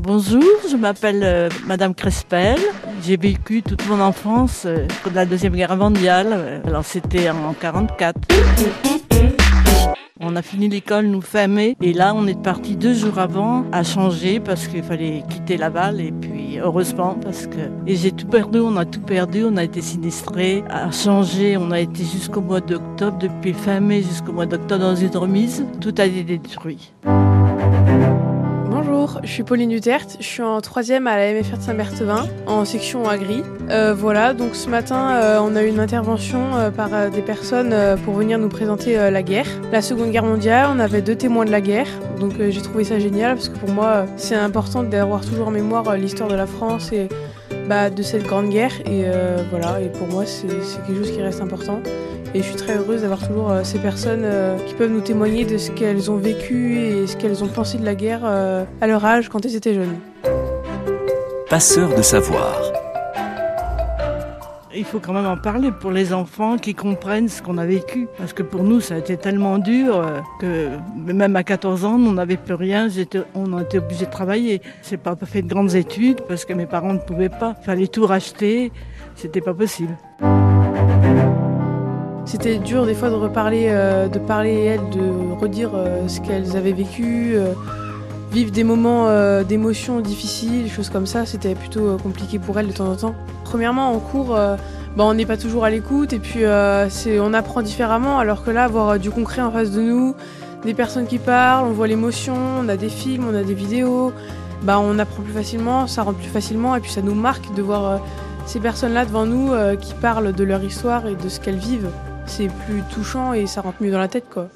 Bonjour, je m'appelle euh, Madame Crespel. J'ai vécu toute mon enfance euh, la Deuxième Guerre mondiale. Alors c'était en 44. On a fini l'école, nous, fin mai. Et là, on est parti deux jours avant à changer parce qu'il fallait quitter Laval. Et puis, heureusement, parce que. Et j'ai tout perdu, on a tout perdu, on a été sinistrés. À changer, on a été jusqu'au mois d'octobre, depuis fin mai jusqu'au mois d'octobre dans une remise. Tout a été détruit. Bonjour, je suis Pauline Dutert, je suis en troisième à la MFR de Saint-Berthevin, en section agri. Euh, voilà, donc ce matin, euh, on a eu une intervention euh, par des personnes pour venir nous présenter la guerre. La Seconde Guerre mondiale, on avait deux témoins de la guerre, donc j'ai trouvé ça génial parce que pour moi, c'est important d'avoir toujours en mémoire l'histoire de la France et bah, de cette grande guerre. Et euh, voilà, et pour moi, c'est quelque chose qui reste important. Et je suis très heureuse d'avoir toujours euh, ces personnes euh, qui peuvent nous témoigner de ce qu'elles ont vécu et ce qu'elles ont pensé de la guerre à leur âge quand elles étaient jeunes. Passeur de savoir. Il faut quand même en parler pour les enfants qui comprennent ce qu'on a vécu. Parce que pour nous, ça a été tellement dur euh, que même à 14 ans, on n'avait plus rien. On a été obligé de travailler. J'ai pas fait de grandes études parce que mes parents ne pouvaient pas. Il fallait tout racheter. C'était pas possible. C'était dur des fois de reparler, euh, de parler elles, de redire euh, ce qu'elles avaient vécu, vivre des moments euh, d'émotion difficiles, choses comme ça. C'était plutôt euh, compliqué pour elles de temps en temps. Premièrement, en cours, euh, bah, on n'est pas toujours à l'écoute et puis euh, on apprend différemment. Alors que là, avoir du concret en face de nous, des personnes qui parlent, on voit l'émotion, on a des films, on a des vidéos, bah, on apprend plus facilement, ça rentre plus facilement et puis ça nous marque de voir ces personnes-là devant nous qui parlent de leur histoire et de ce qu'elles vivent c'est plus touchant et ça rentre mieux dans la tête quoi.